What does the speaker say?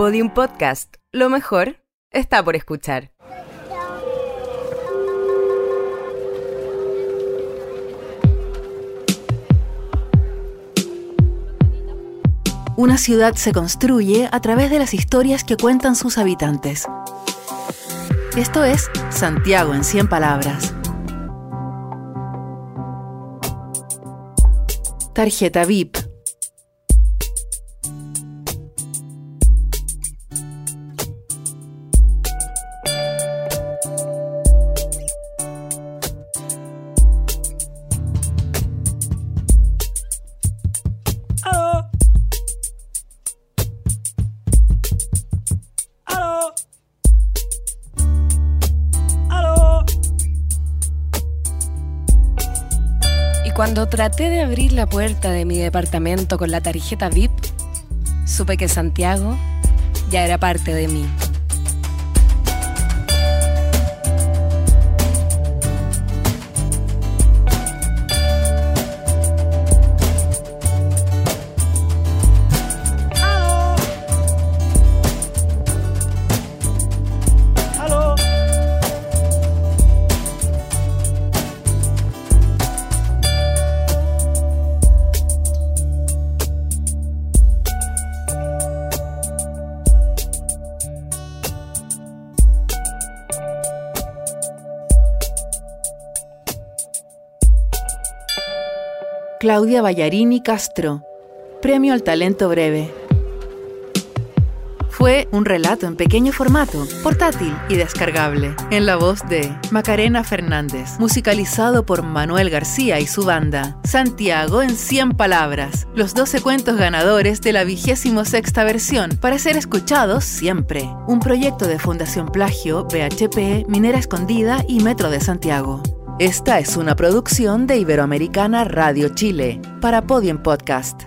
Podium Podcast. Lo mejor está por escuchar. Una ciudad se construye a través de las historias que cuentan sus habitantes. Esto es Santiago en 100 palabras. Tarjeta VIP. Cuando traté de abrir la puerta de mi departamento con la tarjeta VIP, supe que Santiago ya era parte de mí. Claudia Ballarini Castro, Premio al Talento Breve. Fue un relato en pequeño formato, portátil y descargable, en la voz de Macarena Fernández, musicalizado por Manuel García y su banda. Santiago en 100 palabras, los 12 cuentos ganadores de la vigésimo sexta versión, para ser escuchados siempre. Un proyecto de Fundación Plagio, BHP, Minera Escondida y Metro de Santiago. Esta es una producción de Iberoamericana Radio Chile para Podium Podcast.